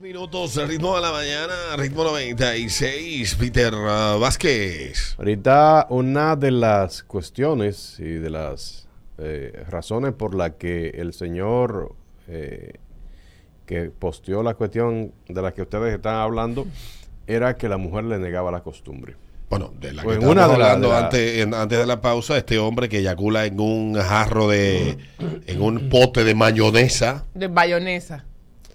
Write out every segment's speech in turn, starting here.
Minutos, ritmo de la mañana, ritmo 96, Peter uh, Vázquez. Ahorita una de las cuestiones y de las eh, razones por la que el señor eh, que posteó la cuestión de la que ustedes están hablando era que la mujer le negaba la costumbre. Bueno, de la que Pues estábamos una de la- hablando de la- antes, en- antes de la pausa, este hombre que eyacula en un jarro de, en un pote de mayonesa De bayonesa.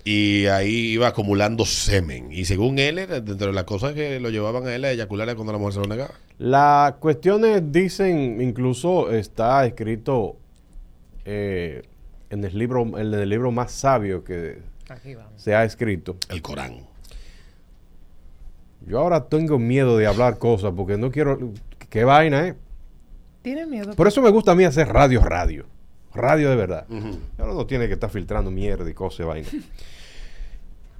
Y ahí iba acumulando semen. Y según él, dentro de las cosas que lo llevaban a él a eyacular cuando la mujer se lo negaba. Las cuestiones dicen, incluso está escrito eh, en, el libro, en el libro más sabio que se ha escrito. El Corán. Yo ahora tengo miedo de hablar cosas porque no quiero... ¿Qué vaina, eh? ¿Tienes miedo? Por eso me gusta a mí hacer radio, radio. Radio de verdad. Ahora no tiene que estar filtrando mierda y cosas y vaina.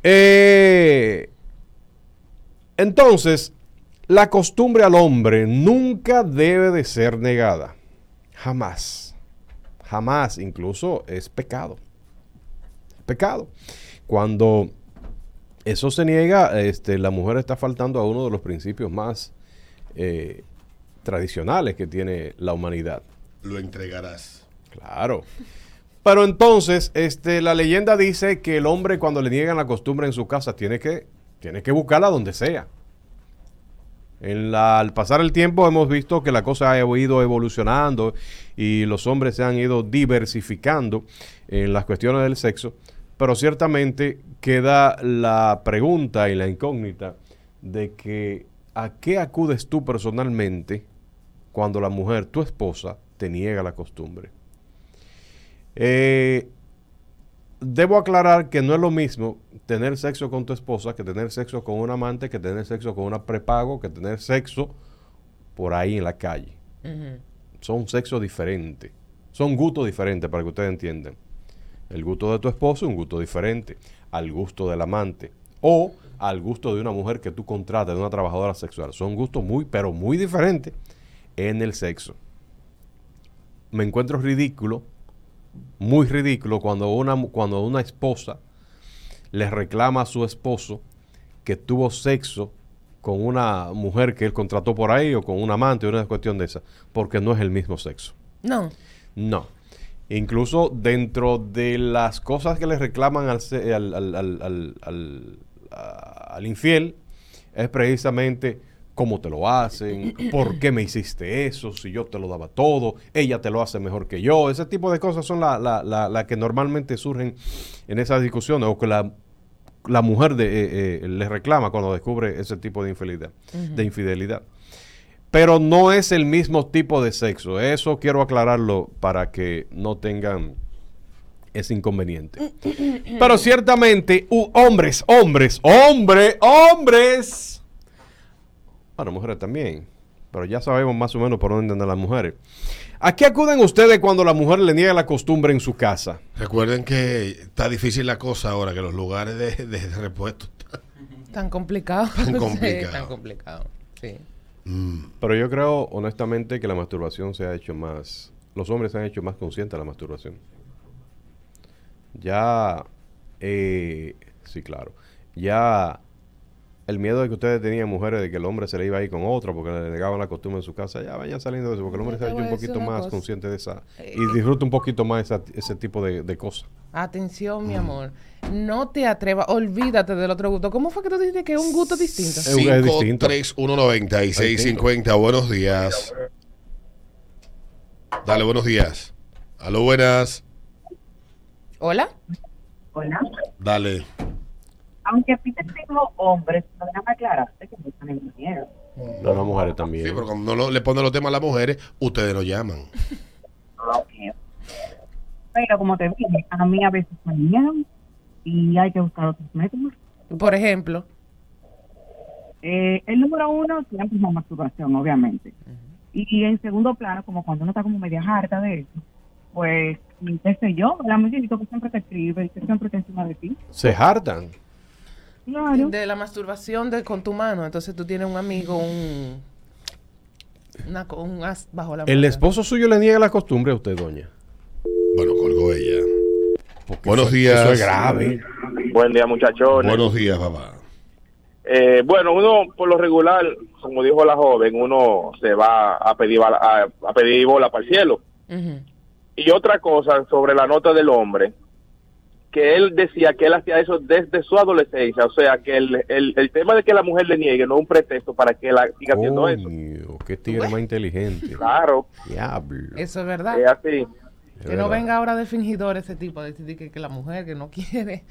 Eh, entonces, la costumbre al hombre nunca debe de ser negada. Jamás. Jamás. Incluso es pecado. Pecado. Cuando eso se niega, este, la mujer está faltando a uno de los principios más eh, tradicionales que tiene la humanidad. Lo entregarás. Claro. Pero entonces, este, la leyenda dice que el hombre cuando le niegan la costumbre en su casa tiene que, tiene que buscarla donde sea. En la- al pasar el tiempo hemos visto que la cosa ha ido evolucionando y los hombres se han ido diversificando en las cuestiones del sexo, pero ciertamente queda la pregunta y la incógnita de que a qué acudes tú personalmente cuando la mujer, tu esposa, te niega la costumbre. Eh, debo aclarar que no es lo mismo tener sexo con tu esposa que tener sexo con un amante, que tener sexo con una prepago, que tener sexo por ahí en la calle. Son sexos diferentes. Son gustos diferentes para que ustedes entiendan. El gusto de tu esposo es un gusto diferente al gusto del amante o al gusto de una mujer que tú contratas, de una trabajadora sexual. Son gustos muy, pero muy diferentes en el sexo. Me encuentro ridículo, muy ridículo, cuando una, cuando una esposa le reclama a su esposo que tuvo sexo con una mujer que él contrató por ahí o con un amante, una cuestión de esa, porque no es el mismo sexo. No. No. Incluso dentro de las cosas que le reclaman al, al, al- al infiel, es precisamente cómo te lo hacen, por qué me hiciste eso, si yo te lo daba todo, ella te lo hace mejor que yo. Ese tipo de cosas son las la, la- la que normalmente surgen en esas discusiones o que la, la mujer de, eh, eh, le reclama cuando descubre ese tipo de infidelidad. De infidelidad pero no es el mismo tipo de sexo. Eso quiero aclararlo para que no tengan ese inconveniente. Pero ciertamente, u- hombres, hombres, hombres, hombres. Bueno, mujeres también. Pero ya sabemos más o menos por dónde andan las mujeres. ¿A qué acuden ustedes cuando la mujer le niega la costumbre en su casa? Recuerden que está difícil la cosa ahora, que los lugares de, de repuesto están- Tan complicado. Tan Sí, complicado. tan complicado. Sí. Pero yo creo honestamente que la masturbación se ha hecho más, los hombres se han hecho más conscientes de la masturbación. Ya, eh, sí, claro, ya el miedo de que ustedes tenían mujeres de que el hombre se le iba a ir con otra porque le negaban la costumbre en su casa, ya vayan saliendo de eso porque el hombre se ha hecho un poquito más cosa. consciente de esa Eh, y disfruta un poquito más esa- ese tipo de, de cosas. Atención, mi amor. No te atrevas. Olvídate del otro gusto. ¿Cómo fue que tú dijiste que es un gusto distinto? Es- es distinto. 5319650. Buenos días. Dale, buenos días. Aló, buenas. ¿Hola? Hola. Dale. Aunque Peter dijo hombres, no déjame aclararte que no están en mujeres. No, las mujeres también. Sí, pero cuando no lo- le ponen los temas a las mujeres, ustedes nos llaman. Ok. Pero como te dije, a mí a veces me niegan y hay que buscar otros métodos. Por ejemplo. Eh, el número uno siempre es la masturbación, obviamente. Y en segundo plano, como cuando uno está como media harta de eso, pues, qué sé yo, el amiguito que siempre te escribe y que siempre está encima de ti. Se hartan. Claro. De la masturbación de, con tu mano. Entonces tú tienes un amigo, un. Una, un as bajo la ¿El manga. esposo suyo le niega la costumbre a usted, doña? Bueno, colgó ella. Porque Buenos eso- días. Eso es grave. Buen día, muchachones. Buenos días, papá. Eh, bueno, uno por lo regular, como dijo la joven, uno se va a pedir, bala- a, a pedir bola para el cielo. Y otra cosa sobre la nota del hombre, que él decía que él hacía eso desde su adolescencia. O sea, que el, el, el tema de que la mujer le niegue no es un pretexto para que él siga haciendo eso. qué tigre más inteligente. Claro. Diablo. Eso es verdad. Que no venga ahora de fingidor ese tipo, de decir que, que la mujer que no quiere.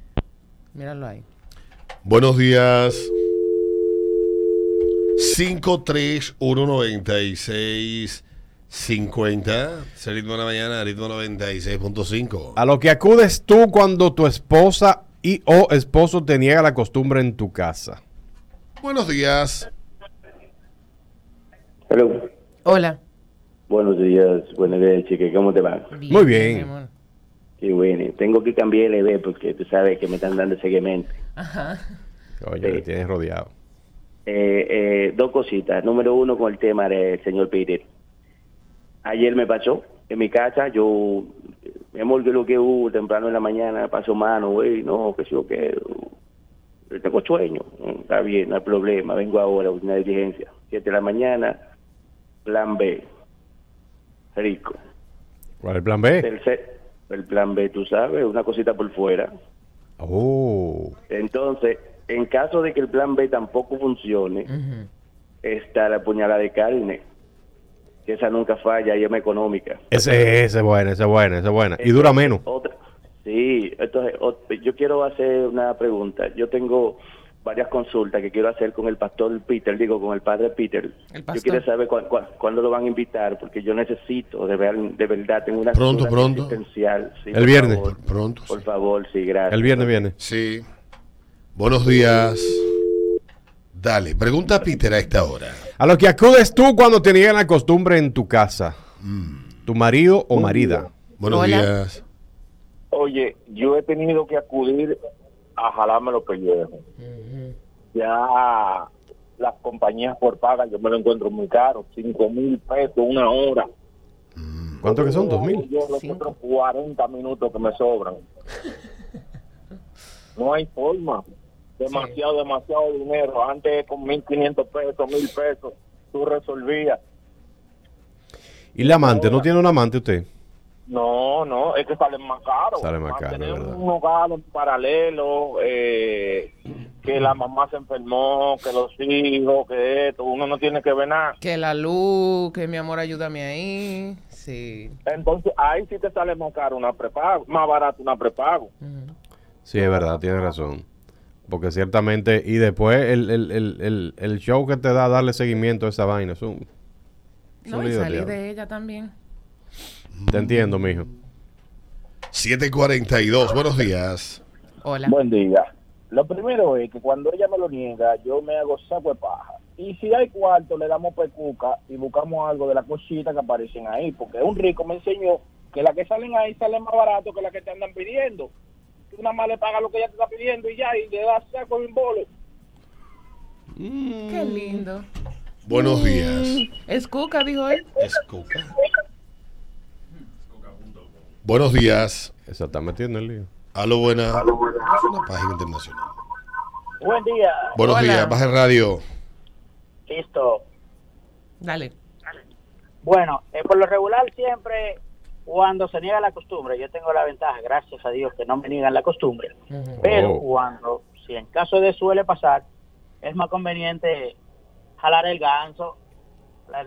Míralo ahí. Buenos días. 53196 50, ese ritmo de la mañana, ritmo 96.5. A lo que acudes tú cuando tu esposa y o esposo te niega la costumbre en tu casa. Buenos días. Hola. Buenos días, buenos días, chique. ¿Cómo te va? Bien, Muy bien. Tengo que cambiar el ED porque tú sabes que me están dando seguimiento. Ajá. Oye, sí. tienes rodeado. Eh, eh, dos cositas. Número uno con el tema del señor Peter. Ayer me pasó en mi casa. Yo, mi amor, que lo que hubo temprano en la mañana, pasó mano, güey. No, que sí o qué. Yo Tengo sueño. Está bien, no hay problema. Vengo ahora, una diligencia. Siete de la mañana, plan B. Rico. ¿Cuál es el plan B? El plan B, tú sabes, una cosita por fuera. Oh. Entonces, en caso de que el plan B tampoco funcione, está la puñalada de carne, que esa nunca falla y es más económica. Ese, ese es bueno, ese es bueno, ese es buena. Y dura menos. Otra, sí, entonces yo quiero hacer una pregunta. Yo tengo varias consultas que quiero hacer con el pastor Peter, digo, con el padre Peter. El Yo quiero saber cuán- cuán- cuándo lo van a invitar, porque yo necesito, de, ver, de verdad, tengo una Pronto, pronto. existencial. Sí, El viernes. favor. Pronto. Por sí. favor, sí, gracias. El viernes viene. Sí. Buenos días. Dale, pregunta a Peter a esta hora. A lo que acudes tú cuando te niegan la costumbre en tu casa. Tu marido o marida. Buenos Hola. días. Oye, yo he tenido que acudir a jalarme los pellejos. Ya las compañías por paga yo me lo encuentro muy caro, cinco mil pesos una hora. ¿Cuánto que son? ¿Dos mil? Yo los Cinco. otros 40 minutos que me sobran. No hay forma. Demasiado, demasiado dinero. Antes con 1.500 pesos, 1.000 pesos, tú resolvías. ¿Y la amante? ¿No tiene un amante usted? No, no, es que salen más caros. Sale más caro, ¿verdad? un hogar en paralelo, eh, que la mamá se enfermó, que los hijos, que esto, uno no tiene que ver nada. Que la luz, que mi amor, ayúdame ahí. Sí. Entonces ahí sí te sale más caro una prepago, más barato una prepago. Ujú. Sí, es verdad, tiene razón. Porque ciertamente, y después el, el, el, el, el show que te da darle seguimiento a esa vaina es un... es un No, y diablo. de ella también. Te entiendo, mijo. 742. Buenos días. Hola. Buen día. Lo primero es que cuando ella me lo niega, yo me hago saco de paja. Y si hay cuarto, le damos pecuca y buscamos algo de las cositas que aparecen ahí. Porque un rico me enseñó que las que salen ahí salen más barato que las que te andan pidiendo. Tú nada más le pagas lo que ella te está pidiendo y ya, y le das saco de un bolo. Qué lindo. Buenos días. Es Cuca, dijo él. Es Cuca. Buenos días. Se está metiendo el lío. Aló, buena. Es una página internacional. Buen día. Buenos Hola. días. Baja el radio. Listo. Dale. Bueno, eh, por lo regular siempre cuando se niega la costumbre, yo tengo la ventaja, gracias a Dios, que no me niegan la costumbre. Pero Oh. cuando, si en caso de suele pasar, es más conveniente jalar el ganso,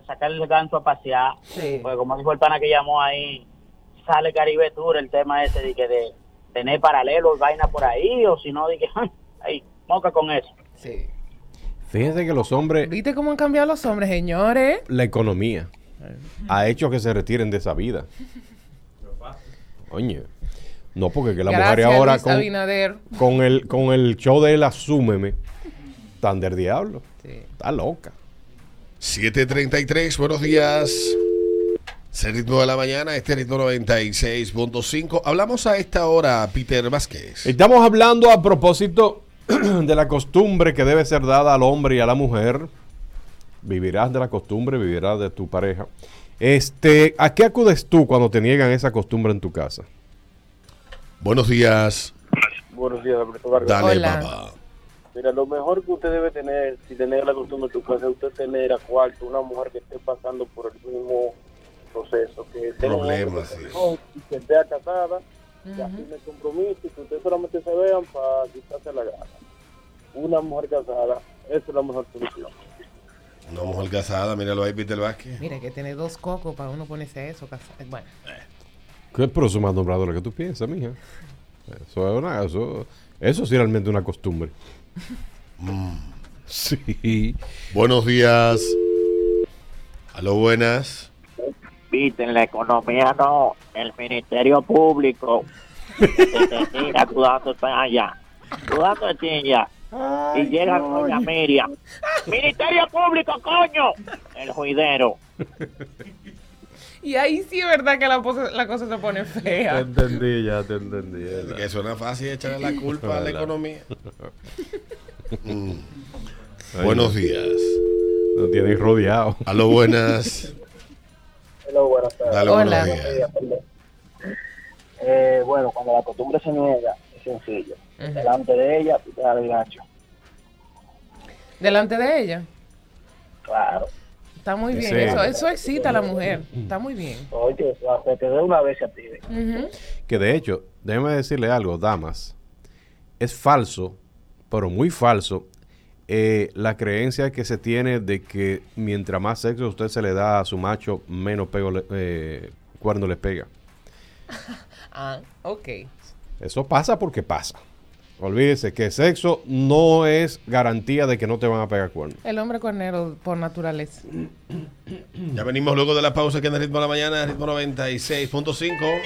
sacar el ganso a pasear. Sí. Pues como dijo el pana que llamó ahí, sale Caribe Tour, el tema ese de que de tener paralelos, vaina por ahí, o si no, de que, ahí, moca con eso. Sí. Fíjense que los hombres, ¿Viste cómo han cambiado los hombres, señores? la economía ha hecho que se retiren de esa vida. Oye, no porque que la mujer ahora con, el con el show de él asúmeme, tan del diablo. Sí. Está loca. 733. Buenos días. Es el ritmo de la mañana. Este ritmo 96.5. Hablamos a esta hora, Peter Vázquez. Estamos hablando a propósito de la costumbre que debe ser dada al hombre y a la mujer. Vivirás de la costumbre, vivirás de tu pareja. Este, ¿a qué acudes tú cuando te niegan esa costumbre en tu casa? Buenos días. Buenos días, Alberto Vargas. Dale, Hola. papá. Mira, lo mejor que usted debe tener, si tener la costumbre en tu casa, es usted tener a cuarto una mujer que esté pasando por el mismo proceso, que tenga Problemas, que sí. y que esté casada, que asume el compromiso y que ustedes solamente se vean para quitarse la gana. Una mujer casada, esa es la mejor solución. Una mujer casada, míralo ahí, Peter Vázquez. Mira, que tiene dos cocos para uno ponerse a eso. casa- Bueno, ¿Qué pero eso más nombrado lo que tú piensas, mija? Eso es una, eso, eso sí realmente una costumbre. Sí. Buenos días. Aló, buenas. Viste, en la economía no, el Ministerio Público te, te tira, tú dándote allá, tú dándote allá, y llega doña Miriam. Ministerio Público, coño, el juidero. y ahí sí es verdad que la, pose- la cosa se pone fea. entendí, ya te entendí. Que suena fácil echarle la culpa a la economía. Mm. Buenos días. Lo tienen rodeado. Aló, buenas. Hello, buenas tardes. Dale, Hola. buenos días. Eh, bueno, cuando la costumbre se niega, sencillo. Delante de ella, tú te das el gancho. Delante de ella. Claro. Está muy bien. Sí. Eso, eso excita a la mujer. Está muy bien. Oye, te dé una vez se active. Ujú. Que de hecho, déjeme decirle algo, damas. Es falso, pero muy falso, eh, la creencia que se tiene de que mientras más sexo usted se le da a su macho, menos pego le- eh, cuerno le pega. Ah, ok. Eso pasa porque pasa. Olvídese que sexo no es garantía de que no te van a pegar cuernos. El hombre cuernero por naturaleza. Ya venimos luego de la pausa que en el ritmo de la mañana, ritmo 96.5.